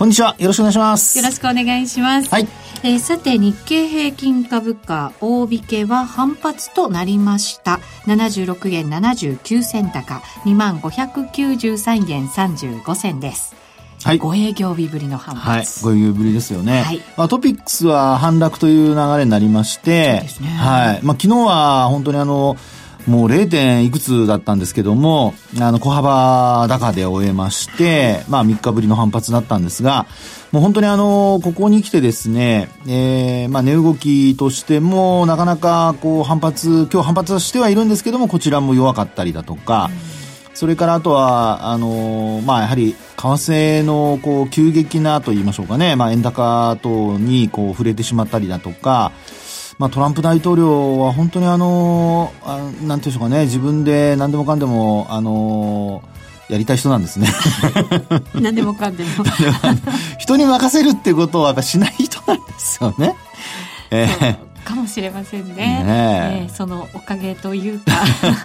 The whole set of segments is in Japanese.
こんにちはよろしくお願いしますよろしくお願いしますはいえー、さて日経平均株価大引けは反発となりました76円79銭高2万593円35銭ですはい。5営業日ぶりの反発。はい。5営業ぶりですよね。はい。まあ、トピックスは反落という流れになりまして、そうですね。はい。まあ、昨日は本当にあの、もう 0. 点いくつだったんですけども、あの、小幅高で終えまして、まあ3日ぶりの反発だったんですが、もう本当にあの、ここに来てですね、えー、まあ値動きとしても、なかなかこう反発、今日反発してはいるんですけども、こちらも弱かったりだとか、それからあとは、あの、まあやはり、為替のこう急激なと言いましょうかね、まあ円高等にこう触れてしまったりだとか、まあ、トランプ大統領は本当にあのあなんていうんでしょうかね。自分で何でもかんでもあのやりたい人なんですね。何でもかんでも。人に任せるってことはやっぱしない人なんですよね。えーかもしれませんね。ねえー、そのおかげというか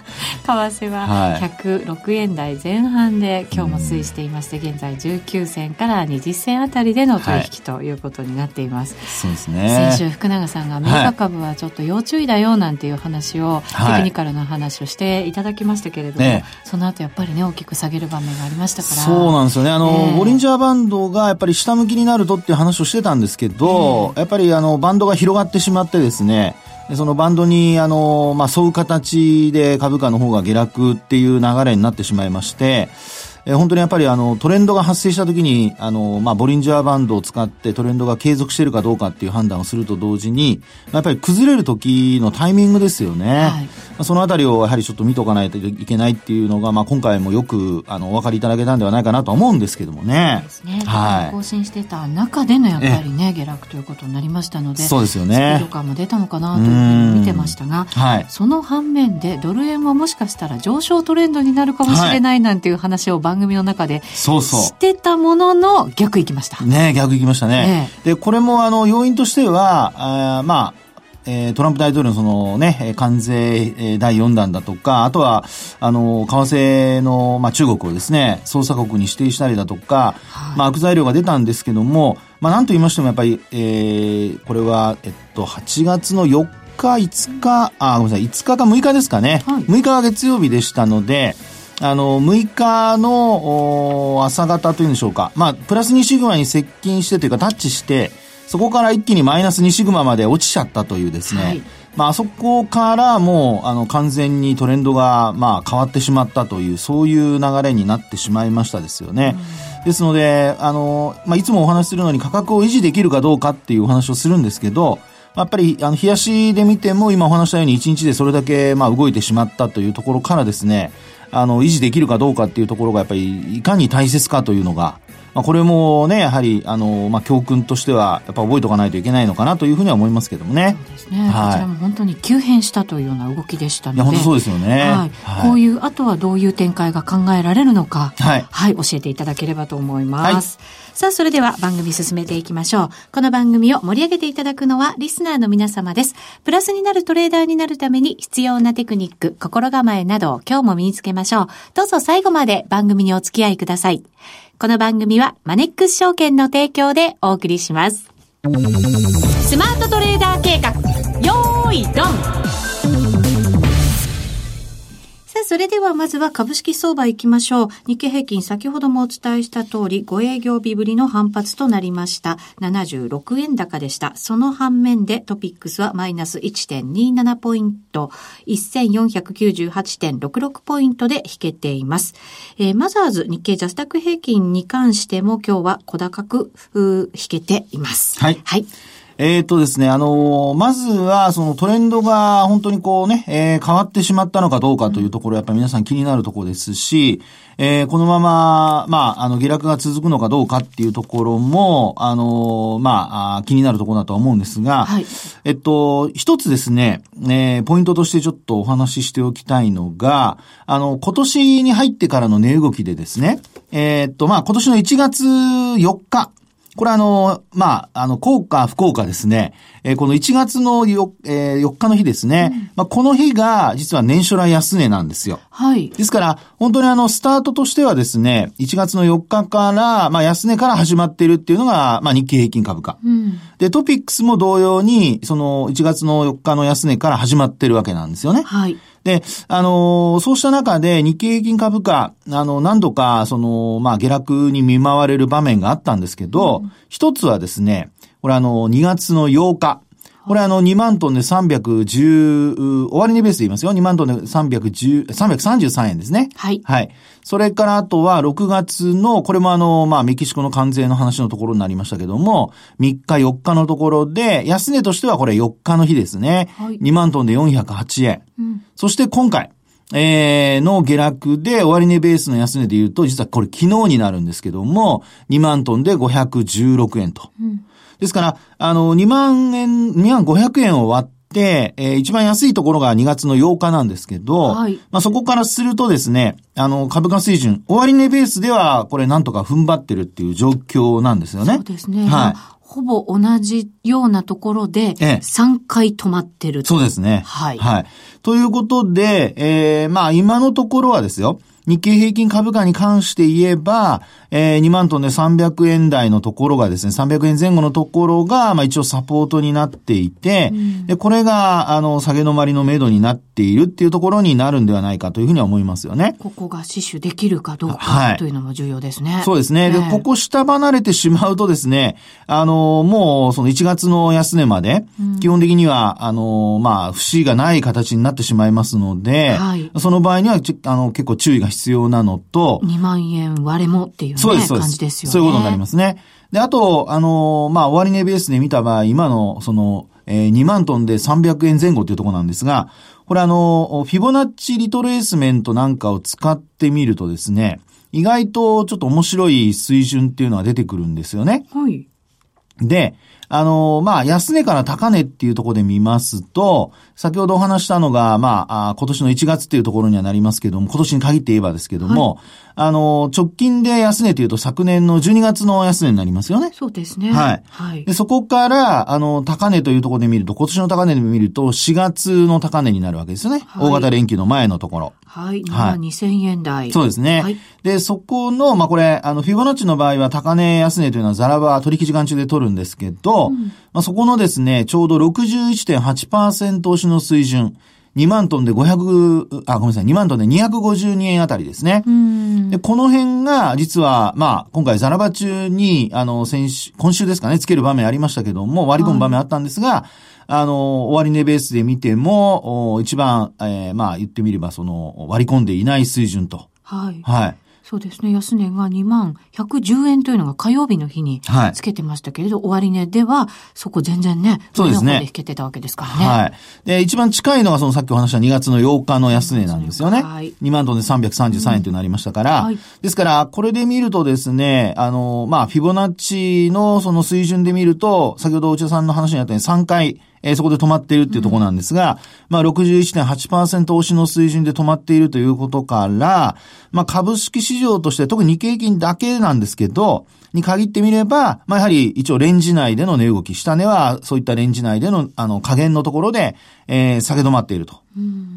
為替は106円台前半で今日も推移していまして、現在19銭から20銭あたりでの取引ということになっています。はい、そうですね。先週福永さんがアメリカ株はちょっと要注意だよなんていう話を、はい、テクニカルな話をしていただきましたけれども、ね、その後やっぱりね大きく下げる場面がありましたから。そうなんですよね。あの、ボリンジャーバンドがやっぱり下向きになるとっていう話をしてたんですけど、やっぱりあのバンドが広がってしまってですね、そのバンドに、あの、まあ、沿う形で株価の方が下落っていう流れになってしまいまして、え本当にやっぱりあのトレンドが発生した時にあの、まあ、ボリンジャーバンドを使ってトレンドが継続しているかどうかっていう判断をすると同時に、やっぱり崩れる時のタイミングですよね。はい、そのあたりをやはりちょっと見とかないといけないっていうのが、まあ、今回もよくあのお分かりいただけたんではないかなと思うんですけどもね。ね。はい。更新してた中でのやっぱりね、下落ということになりましたので、そうですよね。スピード感も出たのかなというふうに見てましたが、はい、その反面でドル円はもしかしたら上昇トレンドになるかもしれないなんていう話を番組の中でそうそう。してたものの逆行きました。ね逆行きましたね。で、これもあの、要因としては、あまあ、えー、トランプ大統領のそのね、関税第4弾だとか、あとは、あの、為替の、まあ、中国をですね、捜査国に指定したりだとか、はい、まあ、悪材料が出たんですけども、まあ、なんと言いましてもやっぱり、えー、これは、えっと、8月の4日、5日、あ、ごめんなさい、5日か6日ですかね。はい、6日が月曜日でしたので、あの、6日の朝方というんでしょうか。まあ、プラス2シグマに接近してというかタッチして、そこから一気にマイナス2シグマまで落ちちゃったというですね。はい、まあ、あそこからもう、あの、完全にトレンドが、まあ、変わってしまったという、そういう流れになってしまいましたですよね。うん、ですので、あの、まあ、いつもお話しするのに価格を維持できるかどうかっていうお話をするんですけど、やっぱり、あの、冷やしで見ても、今お話したように1日でそれだけ、まあ、動いてしまったというところからですね、あの、維持できるかどうかっていうところがやっぱりいかに大切かというのが、まあ、これもね、やはり、あの、まあ、教訓としては、やっぱ覚えておかないといけないのかなというふうには思いますけどもね。そうですね。はい、こちらも本当に急変したというような動きでしたので。いや、本当そうですよね。はい。はい、こういう、あとはどういう展開が考えられるのか、はい。はい、教えていただければと思います。はいさあ、それでは番組進めていきましょう。この番組を盛り上げていただくのはリスナーの皆様です。プラスになるトレーダーになるために必要なテクニック、心構えなどを今日も身につけましょう。どうぞ最後まで番組にお付き合いください。この番組はマネックス証券の提供でお送りします。スマートトレーダー計画、よーい、ドン、それではまずは株式相場行きましょう。日経平均先ほどもお伝えした通り、5営業日ぶりの反発となりました。76円高でした。その反面でトピックスはマイナス1.27ポイント、1498.66ポイントで引けています。えー、マザーズ日経ジャスタック平均に関しても今日は小高く引けています。はい。はい。えっ、ー、とですね、あのー、まずは、そのトレンドが本当にこうね、えー、変わってしまったのかどうかというところ、やっぱり皆さん気になるところですし、えー、このまま、まあ、あの、下落が続くのかどうかっていうところも、あのー、まあ、気になるところだとは思うんですが、はい、えっと、一つですね、えー、ポイントとしてちょっとお話ししておきたいのが、あの、今年に入ってからの値動きでですね、えー、っと、まあ、今年の1月4日、これあの、まあ、あの、効果、不効果ですね。えー、この1月の 4,、えー、4日の日ですね。うん、まあ、この日が、実は年初来安値なんですよ。はい。ですから、本当にあの、スタートとしてはですね、1月の4日から、まあ、安値から始まっているっていうのが、まあ、日経平均株価。うん、で、トピックスも同様に、その、1月の4日の安値から始まってるわけなんですよね。はい。で、あのー、そうした中で日経平均株価、あの、何度か、その、まあ、下落に見舞われる場面があったんですけど、うん、一つはですね、これあの、2月の8日、これあの、2万トンで310、終値ベースで言いますよ。2万トンで310、333円ですね。はい。はい。それからあとは6月の、これもあの、まあ、メキシコの関税の話のところになりましたけども、3日4日のところで、安値としてはこれ4日の日ですね。はい。2万トンで408円。うん。そして今回、えー、の下落で終値ベースの安値で言うと、実はこれ昨日になるんですけども、2万トンで516円と。うんですから、あの、2万円、2万500円を割って、えー、一番安いところが2月の8日なんですけど、はい、まあそこからするとですね、あの、株価水準、終値ベースでは、これなんとか踏ん張ってるっていう状況なんですよね。そうですね。はい。ほぼ同じようなところで、3回止まってる、ええ、そうですね。はい。はい。ということで、えー、まあ今のところはですよ、日経平均株価に関して言えば、えー、2万トンで300円台のところがですね、300円前後のところが、まあ一応サポートになっていて、うん、で、これが、あの、下げ止まりの目処になっているっていうところになるんではないかというふうには思いますよね。ここが死守できるかどうか、はい、というのも重要ですね。そうですね。で、ここ下離れてしまうとですね、あの、もうその1月の安値まで、基本的には、あの、まあ、節がない形になってしまいますので、はい、その場合には、あの、結構注意が必要なのと、2万円割れもっていう、ね、そう。感じですよね。そういうことになりますね。で、あと、あの、まあ、終値ベースで見た場合、今の、その、えー、2万トンで300円前後というところなんですが、これあの、フィボナッチリトレースメントなんかを使ってみるとですね、意外とちょっと面白い水準っていうのが出てくるんですよね。はい。で、あの、まあ、安値から高値っていうところで見ますと、先ほどお話したのが、まあ、今年の1月っていうところにはなりますけども、今年に限って言えばですけども、はい、あの、直近で安値というと昨年の12月の安値になりますよね。そうですね。はい。はい。で、そこから、あの、高値というところで見ると、今年の高値で見ると、4月の高値になるわけですよね。はい、大型連休の前のところ。はい。はい。2000円台。そうですね。はい。で、そこの、まあ、これ、あの、フィボナッチの場合は高値安値というのはザラバ取引時間中で取るんですけど、うん、まあ、そこのですね、ちょうど61.8%押しの水準。2万トンで500、あ、ごめんなさい、2万トンで252円あたりですね。で、この辺が、実は、まあ、今回ザラバ中に、あの、先週、今週ですかね、つける場面ありましたけども、割り込む場面あったんですが、はいあの、終値ベースで見ても、一番、えー、まあ言ってみれば、その、割り込んでいない水準と。はい。はい。そうですね。安値が2万110円というのが火曜日の日につけてましたけれど、はい、終値ではそこ全然ね、そうですね。で引けてたわけですからね。はい。で、一番近いのがそのさっきお話した2月の8日の安値なんですよね。はい。2万トンで333円というのありましたから、うんはい、ですから、これで見るとですね、あの、まあ、フィボナッチのその水準で見ると、先ほど内田さんの話にあったように3回、えー、そこで止まっているっていうところなんですが、うん、まあ61.8%押しの水準で止まっているということから、まあ株式市場として特に日経平均だけなんですけど、に限ってみれば、まあやはり一応レンジ内での値動き、下値はそういったレンジ内でのあの加減のところで、えー、下げ止まっていると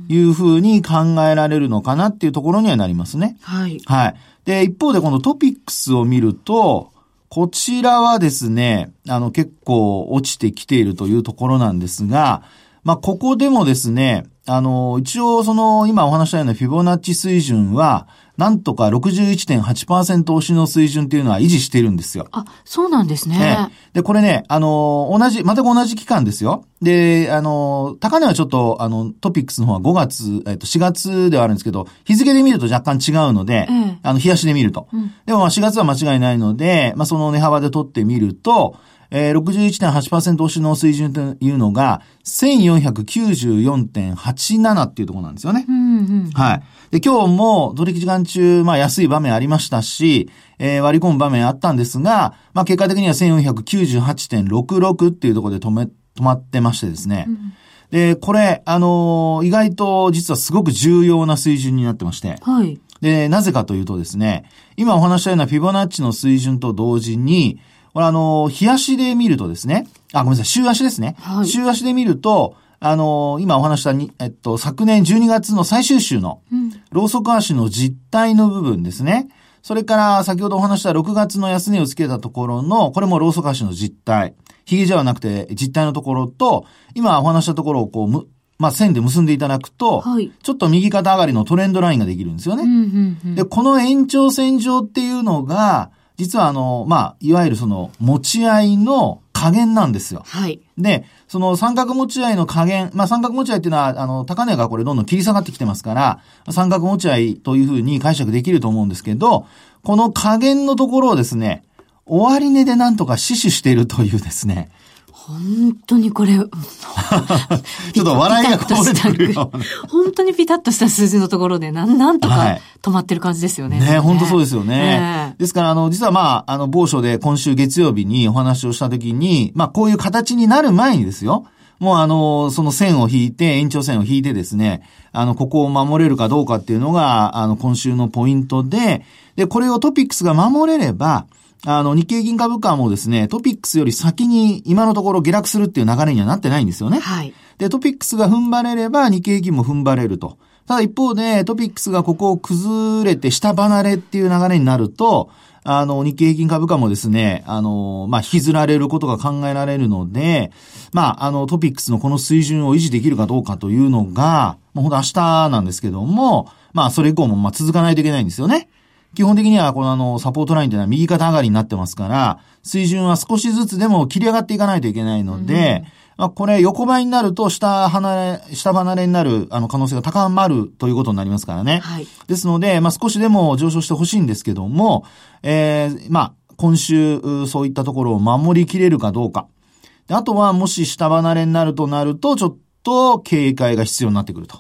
いうふうに考えられるのかなっていうところにはなりますね。はい。はい。で、一方でこのトピックスを見ると、こちらはですね、あの結構落ちてきているというところなんですが、まあ、ここでもですね、あの、一応その、今お話したようなフィボナッチ水準は、なんとか61.8%押しの水準っていうのは維持しているんですよ。あ、そうなんですね。ねで、これね、あの、同じ、全く同じ期間ですよ。で、あの、高値はちょっと、あの、トピックスの方は5月、えっと、4月ではあるんですけど、日付で見ると若干違うので、あの、日足で見ると。うん、でも、まあ、4月は間違いないので、まあ、その値幅で取ってみると、えー、61.8%押しの水準というのが、1494.87っていうところなんですよね。うんうん、はい。で、今日も取引時間中、まあ安い場面ありましたし、えー、割り込む場面あったんですが、まあ結果的には1498.66っていうところで止め、止まってましてですね。うん、で、これ、あのー、意外と実はすごく重要な水準になってまして。はい。で、なぜかというとですね、今お話したようなフィボナッチの水準と同時に、これあの、日足で見るとですね、あ、ごめんなさい、週足ですね。はい、週足で見ると、あの、今お話したに、えっと、昨年12月の最終週の、ローソク足の実態の部分ですね。それから、先ほどお話した6月の安値をつけたところの、これもローソク足の実態。ヒゲじゃなくて実態のところと、今お話したところをこう、む、まあ、線で結んでいただくと、はい、ちょっと右肩上がりのトレンドラインができるんですよね。うんうんうん、で、この延長線上っていうのが、実はあの、まあ、いわゆるその、持ち合いの加減なんですよ。はい。で、その三角持ち合いの加減、まあ三角持ち合いっていうのは、あの、高値がこれどんどん切り下がってきてますから、三角持ち合いというふうに解釈できると思うんですけど、この加減のところをですね、終値でなんとか死守しているというですね、本当にこれ、ちょっと笑いがこぼれてくるよ、本当にピタッとした数字のところで、なん、なんとか止まってる感じですよね。ね、ね本当そうですよね。ですから、あの、実はまあ、あの、某所で今週月曜日にお話をしたときに、まあ、こういう形になる前にですよ。もうあの、その線を引いて、延長線を引いてですね、あの、ここを守れるかどうかっていうのが、あの、今週のポイントで、で、これをトピックスが守れれば、あの、日経銀株価もですね、トピックスより先に今のところ下落するっていう流れにはなってないんですよね。はい。で、トピックスが踏ん張れれば日経平均も踏ん張れると。ただ一方で、トピックスがここを崩れて下離れっていう流れになると、あの、日経平均株価もですね、あの、まあ、引きずられることが考えられるので、まあ、あの、トピックスのこの水準を維持できるかどうかというのが、もうほんと明日なんですけども、まあ、それ以降もまあ続かないといけないんですよね。基本的にはこのあの、サポートラインというのは右肩上がりになってますから、水準は少しずつでも切り上がっていかないといけないので、まあ、これ横ばいになると下離れ、下離れになるあの可能性が高まるということになりますからね。はい。ですので、まあ、少しでも上昇してほしいんですけども、えー、まあ、今週、そういったところを守りきれるかどうか。あとは、もし下離れになるとなると、ちょっと警戒が必要になってくると。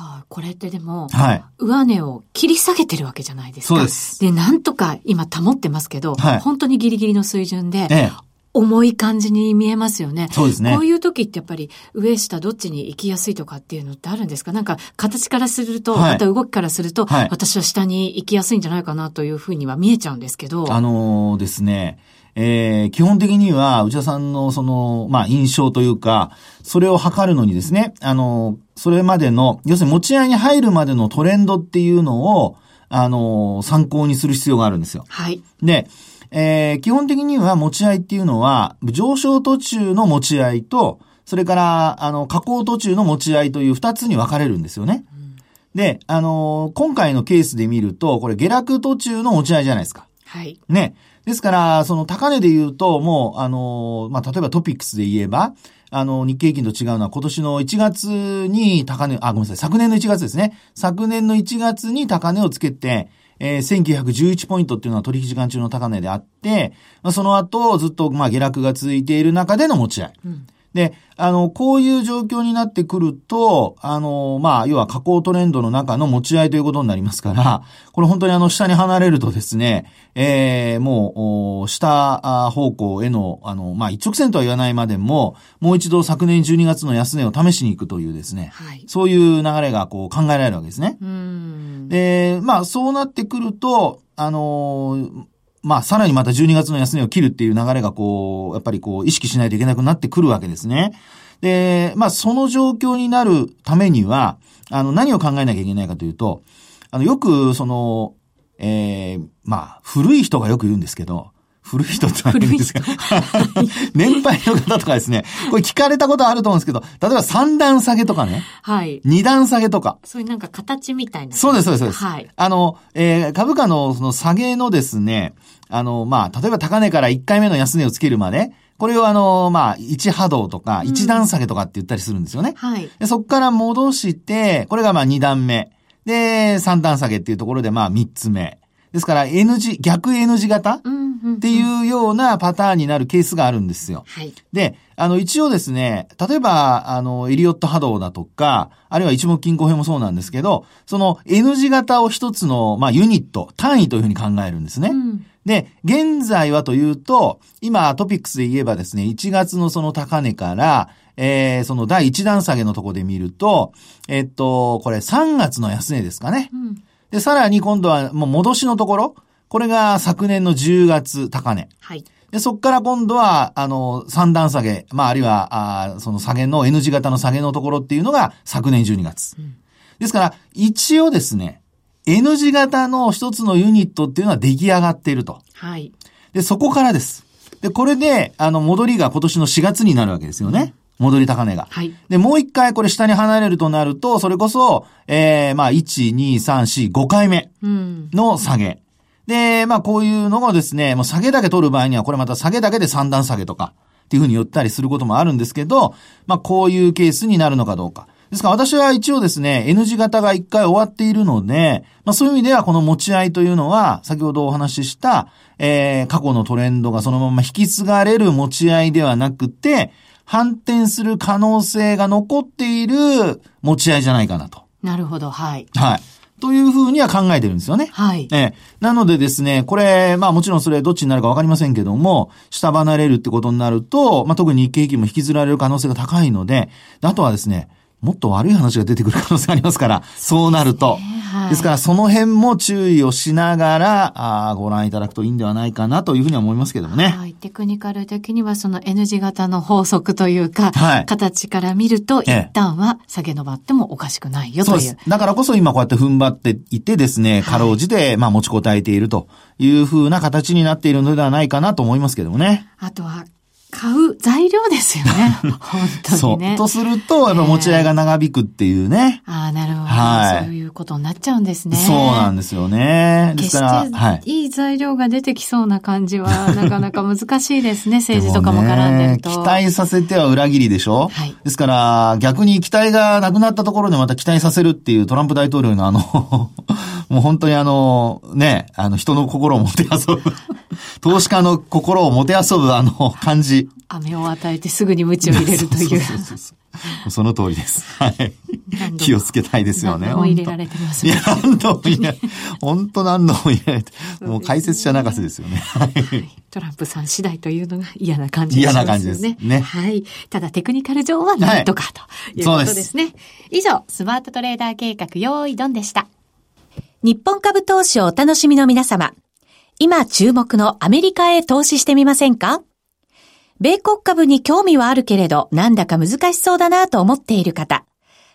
はあ、これってでも、はい、上値を切り下げてるわけじゃないですか。そうです。で、なんとか今保ってますけど、はい、本当にギリギリの水準で、ええ、重い感じに見えますよね。そうですね。こういう時ってやっぱり上下どっちに行きやすいとかっていうのってあるんですか？なんか形からすると、はい、また動きからすると、はい、私は下に行きやすいんじゃないかなというふうには見えちゃうんですけど。あのー、ですね、えー、基本的には、内田さんのその、まあ、印象というか、それを測るのにですね、あの、それまでの、要するに持ち合いに入るまでのトレンドっていうのを、あの、参考にする必要があるんですよ。はい。で、えー、基本的には持ち合いっていうのは、上昇途中の持ち合いと、それから、あの、下降途中の持ち合いという二つに分かれるんですよね。うん、で、あの、今回のケースで見ると、これ下落途中の持ち合いじゃないですか。はい。ね。ですから、その高値で言うと、もう、あの、まあ、例えばトピックスで言えば、あの、日経平均と違うのは今年の1月に高値、あ、ごめんなさい、昨年の1月ですね。昨年の1月に高値をつけて、えー、1911ポイントっていうのは取引時間中の高値であって、まあ、その後ずっとまあ下落が続いている中での持ち合い。うんで、あの、こういう状況になってくると、あの、まあ、要は下降トレンドの中の持ち合いということになりますから、これ本当にあの、下に離れるとですね、えー、もう、下方向への、あの、まあ、一直線とは言わないまでも、もう一度昨年12月の安値を試しに行くというですね、はい、そういう流れがこう考えられるわけですね。で、まあ、そうなってくると、あのまあ、さらにまた12月の安値を切るっていう流れがこう、やっぱりこう、意識しないといけなくなってくるわけですね。で、まあ、その状況になるためには、あの、何を考えなきゃいけないかというと、あの、よく、その、えー、まあ、古い人がよく言うんですけど、古い人って何ですか？年配の方とかですね。これ聞かれたことあると思うんですけど、例えば3段下げとかね。はい。2段下げとか。そういうなんか形みたいな。そうです、そうです、そうです。はい。あの、えー、株価のその下げのですね、あの、まあ、例えば高値から1回目の安値をつけるまで、これをあの、まあ、1波動とか、1段下げとかって言ったりするんですよね。うん、はい。でそこから戻して、これがまあ2段目。で、3段下げっていうところでまあ3つ目。ですから N 字、逆 N 字型っていうようなパターンになるケースがあるんですよ。はい、で、あの、一応ですね、例えば、あの、エリオット波動だとか、あるいは一目均衡表もそうなんですけど、その N 字型を一つの、まあ、ユニット、単位というふうに考えるんですね。うん、で、現在はというと、今トピックスで言えばですね、1月のその高値から、えー、その第1弾下げのとこで見ると、えっと、これ3月の安値ですかね。うんで、さらに今度はもう戻しのところ、これが昨年の10月高値。はい。で、そこから今度は、あの、三段下げ、まあ、あるいは、あその下げの N 字型の下げのところっていうのが昨年12月。うん、ですから、一応ですね、N 字型の一つのユニットっていうのは出来上がっていると。はい。で、そこからです。で、これで、あの、戻りが今年の4月になるわけですよね。うん戻り高値が。はい。で、もう一回これ下に離れるとなると、それこそ、えー、まあ、1、2、3、4、5回目の下げ。うん、で、まあ、こういうのがですね、もう下げだけ取る場合には、これまた下げだけで3段下げとか、っていうふうに言ったりすることもあるんですけど、まあ、こういうケースになるのかどうか。ですから私は一応ですね、N 字型が一回終わっているので、まあそういう意味ではこの持ち合いというのは、先ほどお話しした、えー、過去のトレンドがそのまま引き継がれる持ち合いではなくて、反転する可能性が残っている持ち合いじゃないかなと。なるほど、はい。はい。というふうには考えてるんですよね。はい。えなのでですね、これ、まあもちろんそれどっちになるかわかりませんけども、下離れるってことになると、まあ特に日経平均も引きずられる可能性が高いので、あとはですね、もっと悪い話が出てくる可能性がありますから、そうなると。はい、ですから、その辺も注意をしながら、あご覧いただくといいんではないかなというふうには思いますけどもね。はい。テクニカル的にはその N 字型の法則というか、はい、形から見ると、一旦は下げ伸ばってもおかしくないよという。そうです。だからこそ今こうやって踏ん張っていてですね、かろうじて、まあ持ちこたえているというふうな形になっているのではないかなと思いますけどもね。あとは、買う材料ですよね。本当にね。そう。とすると、やっぱ持ち合いが長引くっていうね。ああ、なるほど。はい。そういうことになっちゃうんですね。そうなんですよね。ですから、はい。いい材料が出てきそうな感じは、なかなか難しいですね。政治とかも絡んでると。期待させては裏切りでしょはい。ですから、逆に期待がなくなったところでまた期待させるっていうトランプ大統領のあの もう本当にあの、ね、あの人の心をもてあそぶ投資家の心をもてあそぶあの感じ。飴を与えてすぐに鞭を入れるという。そうそうそうその通りです。はい。気をつけたいですよね。何度も入れられてますね。何度も入れ、本当何度も入れられて、もう解説者泣かせですよね。はい。トランプさん次第というのが嫌な感じですね。嫌な感じですね。はい。ただテクニカル上はなんとかということですね。以上、スマートトレーダー計画用意ドンでした。日本株投資をお楽しみの皆様。今注目のアメリカへ投資してみませんか？米国株に興味はあるけれど、なんだか難しそうだなと思っている方。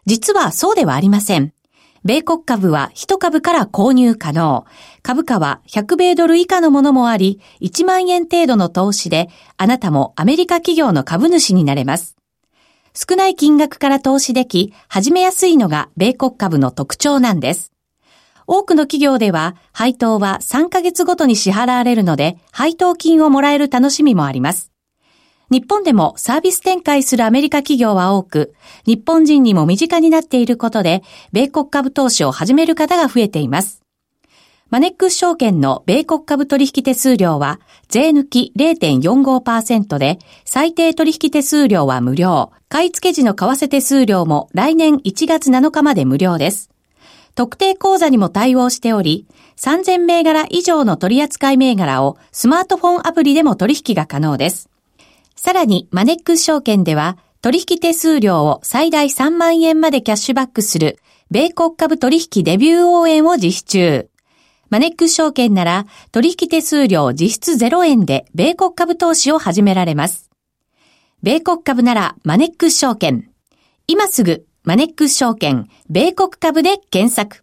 実はそうではありません。米国株は1株から購入可能。株価は100米ドル以下のものもあり、1万円程度の投資で、あなたもアメリカ企業の株主になれます。少ない金額から投資でき、始めやすいのが米国株の特徴なんです。多くの企業では配当は3ヶ月ごとに支払われるので、配当金をもらえる楽しみもあります。日本でもサービス展開するアメリカ企業は多く、日本人にも身近になっていることで、米国株投資を始める方が増えています。マネックス証券の米国株取引手数料は、税抜き0.45%で、最低取引手数料は無料。買い付け時の為替手数料も来年1月7日まで無料です。特定口座にも対応しており、3000銘柄以上の取扱銘柄をスマートフォンアプリでも取引が可能です。さらに、マネックス証券では、取引手数料を最大3万円までキャッシュバックする、米国株取引デビュー応援を実施中。マネックス証券なら、取引手数料実質0円で、米国株投資を始められます。米国株なら、マネックス証券。今すぐ、マネックス証券、米国株で検索。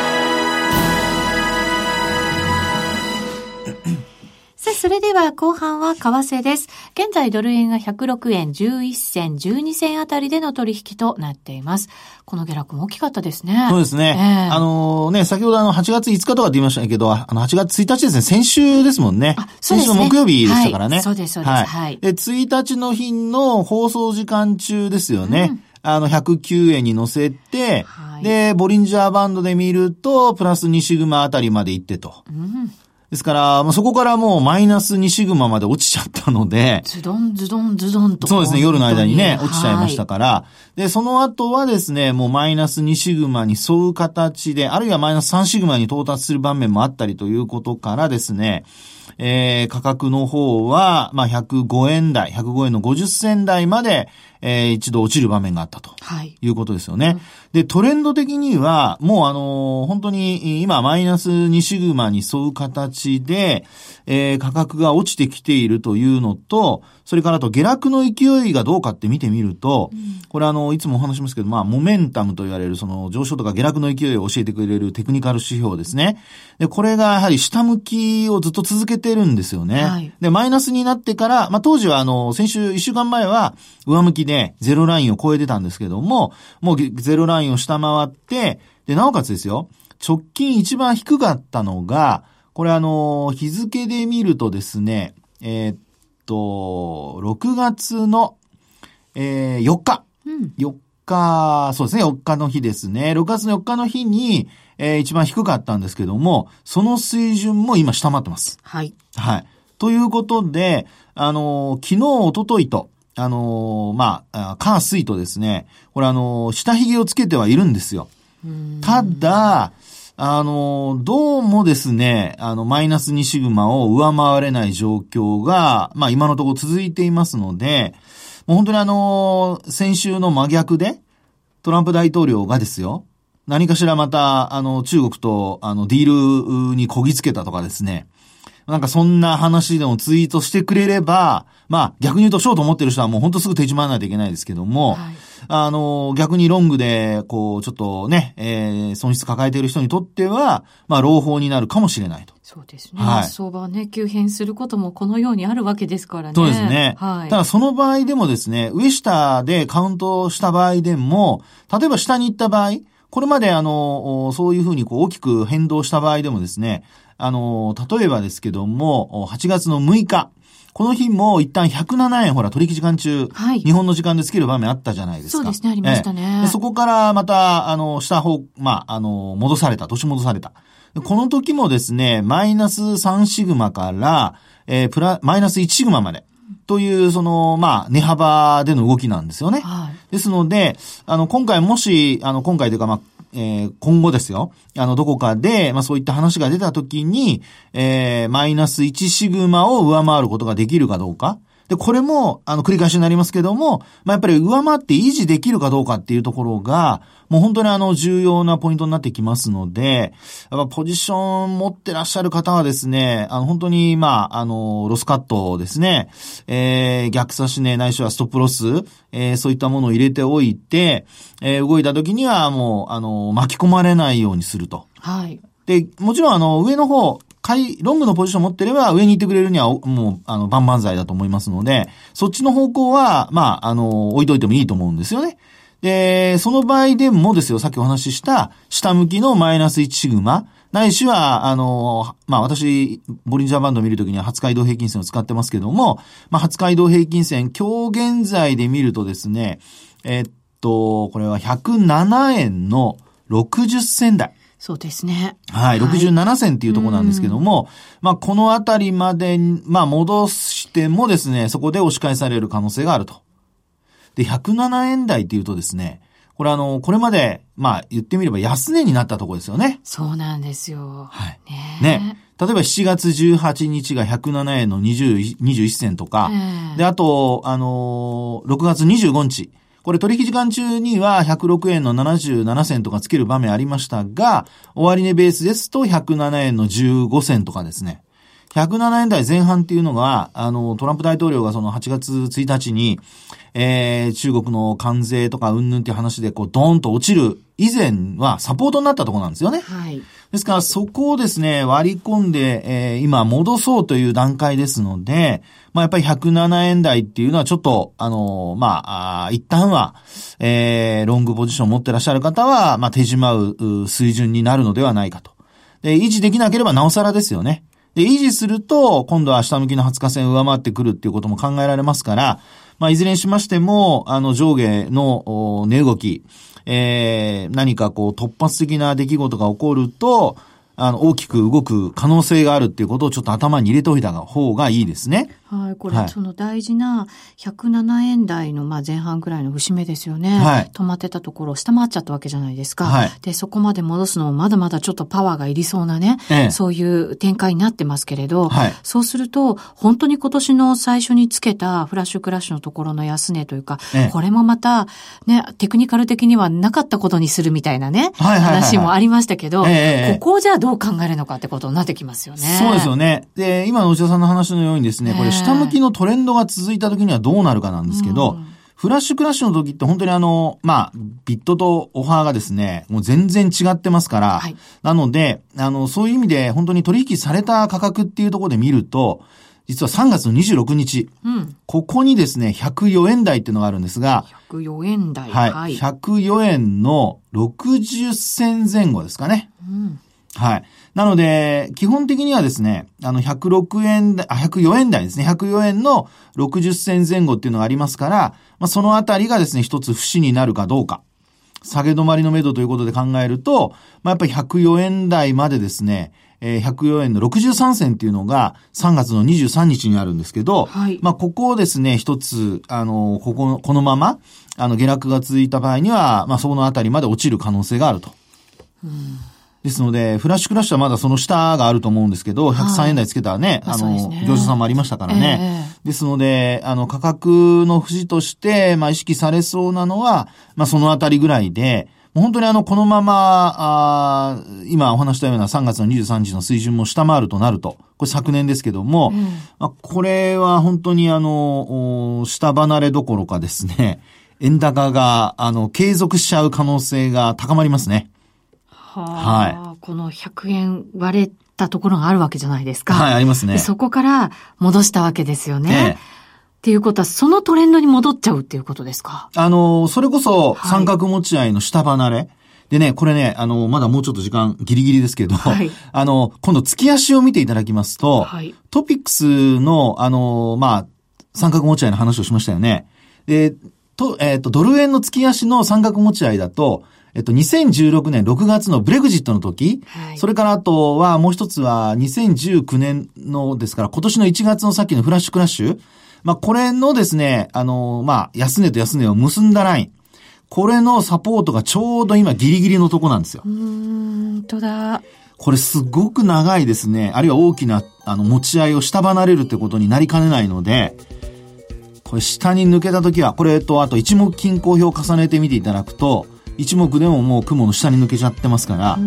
さあ、それでは後半は為替です。現在ドル円が106円11銭、12銭あたりでの取引となっています。この下落も大きかったですね。そうですね。えー、あのね、先ほどあの8月5日とかって言いましたけど、あの8月1日ですね、先週ですもんね。あ、そうですね。先週の木曜日でしたからね。はい、そうです、そうです。はい。はい、で、1日の日の放送時間中ですよね。うんあの、109円に乗せて、はい、で、ボリンジャーバンドで見ると、プラス2シグマあたりまで行ってと。うん、ですから、まあ、そこからもうマイナス2シグマまで落ちちゃったので。ズドンズドンズドンと。そうですね、夜の間にね、落ちちゃいましたから。で、その後はですね、もうマイナス2シグマに沿う形で、あるいはマイナス3シグマに到達する場面もあったりということからですね、えー、価格の方は、まあ、105円台、105円の50銭台まで、えー、一度落ちる場面があったと。はい。いうことですよね。うん、で、トレンド的には、もうあのー、本当に今マイナス2シグマに沿う形で、えー、価格が落ちてきているというのと、それからと下落の勢いがどうかって見てみると、うん、これあの、いつもお話しますけど、まあ、モメンタムと言われる、その上昇とか下落の勢いを教えてくれるテクニカル指標ですね。で、これがやはり下向きをずっと続けてるんですよね。はい、で、マイナスになってから、まあ、当時はあの、先週1週間前は上向きでゼロラインを超えてたんですけども、もうゼロラインを下回って、で、なおかつですよ、直近一番低かったのが、これあの、日付で見るとですね、えー、っと、6月の、えー、4日。うん、4日、そうですね、4日の日ですね。6月の4日の日に、えー、一番低かったんですけども、その水準も今下回ってます。はい。はい。ということで、あのー、昨日、おとといと、あのー、まあ、カースイとですね、これあのー、下髭をつけてはいるんですよ。ただ、あの、どうもですね、あの、マイナス2シグマを上回れない状況が、まあ今のところ続いていますので、もう本当にあの、先週の真逆で、トランプ大統領がですよ、何かしらまた、あの、中国と、あの、ディールにこぎつけたとかですね、なんかそんな話でもツイートしてくれれば、まあ逆に言うとショート持ってる人はもうほんとすぐ手締まらないといけないですけども、はい、あの、逆にロングで、こう、ちょっとね、えー、損失抱えている人にとっては、まあ朗報になるかもしれないと。そうですね。はい、相場はね、急変することもこのようにあるわけですからね。そうですね。はい。ただその場合でもですね、上下でカウントした場合でも、例えば下に行った場合、これまであの、そういうふうにこう大きく変動した場合でもですね、あの、例えばですけども、8月の6日、この日も一旦107円ほら取引時間中、はい、日本の時間でつける場面あったじゃないですか。そうですね、ありましたね。そこからまた、あの、下方、まあ、あの、戻された、年戻された。この時もですね、マイナス3シグマから、えー、プラ、マイナス1シグマまで。という、その、まあ、値幅での動きなんですよね。はい、ですので、あの、今回もし、あの、今回というか、まあ、えー、今後ですよ。あの、どこかで、まあそういった話が出たときに、えー、マイナス1シグマを上回ることができるかどうか。で、これも、あの、繰り返しになりますけども、まあ、やっぱり上回って維持できるかどうかっていうところが、もう本当にあの、重要なポイントになってきますので、やっぱポジション持ってらっしゃる方はですね、あの、本当に、まあ、あの、ロスカットですね、えー、逆差し値ないしはストップロス、えー、そういったものを入れておいて、えー、動いた時にはもう、あの、巻き込まれないようにすると。はい。で、もちろんあの、上の方、買い、ロングのポジション持ってれば上に行ってくれるには、もう、あの、万々歳だと思いますので、そっちの方向は、まあ、あの、置いといてもいいと思うんですよね。で、その場合でもですよ、さっきお話しした、下向きのマイナス1シグマ、ないしは、あの、まあ、私、ボリンジャーバンドを見るときには、初回移動平均線を使ってますけども、まあ、初回移動平均線、今日現在で見るとですね、えっと、これは107円の60銭台。そうですね。はい。67銭っていうところなんですけども、まあ、このあたりまで、まあ、戻してもですね、そこで押し返される可能性があると。で、107円台っていうとですね、これあの、これまで、まあ、言ってみれば安値になったところですよね。そうなんですよ。はい。ねね。例えば7月18日が107円の20 21銭とか、で、あと、あのー、6月25日、これ取引時間中には106円の77銭とかつける場面ありましたが、終値ベースですと107円の15銭とかですね。107円台前半っていうのが、あの、トランプ大統領がその8月1日に、えー、中国の関税とかうんぬんっていう話でこうドーンと落ちる以前はサポートになったとこなんですよね。はい。ですからそこをですね、割り込んで、えー、今戻そうという段階ですので、まあやっぱり107円台っていうのはちょっと、あのー、まあ、あ一旦は、えー、ロングポジションを持ってらっしゃる方は、まあ手締まう水準になるのではないかと。で、維持できなければなおさらですよね。で、維持すると、今度は下向きの20日線上回ってくるっていうことも考えられますから、まあ、いずれにしましても、あの、上下の値動き、えー、何かこう、突発的な出来事が起こると、あの、大きく動く可能性があるっていうことをちょっと頭に入れておいた方がいいですね。はい、これ、はい、その大事な107円台のまあ前半ぐらいの節目ですよね。はい。止まってたところを下回っちゃったわけじゃないですか。はい。で、そこまで戻すのもまだまだちょっとパワーがいりそうなね、ええ、そういう展開になってますけれど、はい。そうすると、本当に今年の最初につけたフラッシュクラッシュのところの安値というか、ええ、これもまた、ね、テクニカル的にはなかったことにするみたいなね、はいはいはいはい、話もありましたけど、ええ、ここをじゃあどう考えるのかってことになってきますよね。そうですよね。で、今の内田さんの話のようにですね、これ下向きのトレンドが続いた時にはどうなるかなんですけど、フラッシュクラッシュの時って本当にあの、まあ、ビットとオファーがですね、もう全然違ってますから、はい、なので、あの、そういう意味で本当に取引された価格っていうところで見ると、実は3月の26日、うん、ここにですね、104円台っていうのがあるんですが、104円台。はい。はい、104円の60銭前後ですかね。うんはい。なので、基本的にはですね、あの、106円あ、104円台ですね。104円の60銭前後っていうのがありますから、まあ、そのあたりがですね、一つ節になるかどうか。下げ止まりの目処ということで考えると、まあ、やっぱり104円台までですね、えー、104円の63銭っていうのが3月の23日にあるんですけど、はい、まあ、ここをですね、一つ、あの、ここ、このまま、あの、下落が続いた場合には、まあ、そのあたりまで落ちる可能性があると。うんですので、フラッシュクラッシュはまだその下があると思うんですけど、103円台つけたね、はい、あの、ね、業者さんもありましたからね。えー、ですので、あの、価格の節として、まあ、意識されそうなのは、まあ、そのあたりぐらいで、本当にあの、このまま、あ今お話したような3月の23日の水準も下回るとなると、これ昨年ですけども、うん、まあ、これは本当にあの、下離れどころかですね、円高が、あの、継続しちゃう可能性が高まりますね。はい。この100円割れたところがあるわけじゃないですか。はい、ありますね。そこから戻したわけですよね。ええっていうことは、そのトレンドに戻っちゃうっていうことですか？あの、それこそ三角持ち合いの下離れ。はい、でね、これね、あの、まだもうちょっと時間ギリギリですけど、はい、あの、今度月足を見ていただきますと、はい、トピックスの、あの、まあ、三角持ち合いの話をしましたよね。で、と、えっ、ー、と、ドル円の月足の三角持ち合いだと、えっと、2016年6月のブレグジットの時、はい、それからあとはもう一つは2019年のですから今年の1月のさっきのフラッシュクラッシュ、まあ、これのですね、あの、まあ、安値と安値を結んだライン。これのサポートがちょうど今ギリギリのとこなんですよ。うん、とだ。これすごく長いですね。あるいは大きな、あの、持ち合いを下離れるってことになりかねないので、これ下に抜けた時は、これとあと一目均衡表を重ねてみていただくと、一目でももう雲の下に抜けちゃってますから、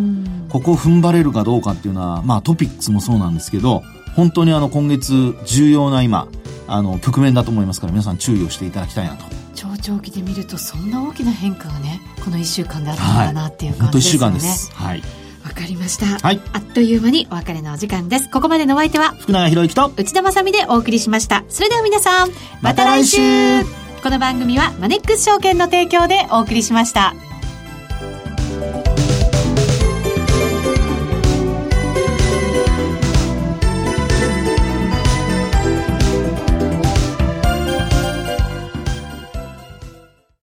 ここを踏ん張れるかどうかっていうのは、まあトピックスもそうなんですけど、本当にあの今月重要な今、あの局面だと思いますから皆さん注意をしていただきたいなと。超長期で見るとそんな大きな変化がね、この1週間であったんだなっていう感じですよね。はい、本当1週間です。はい。わかりました。はい。あっという間にお別れのお時間です。ここまでのお相手は、福永博之と内田まさみでお送りしました。それでは皆さん、また来週この番組はマネックス証券の提供でお送りしました。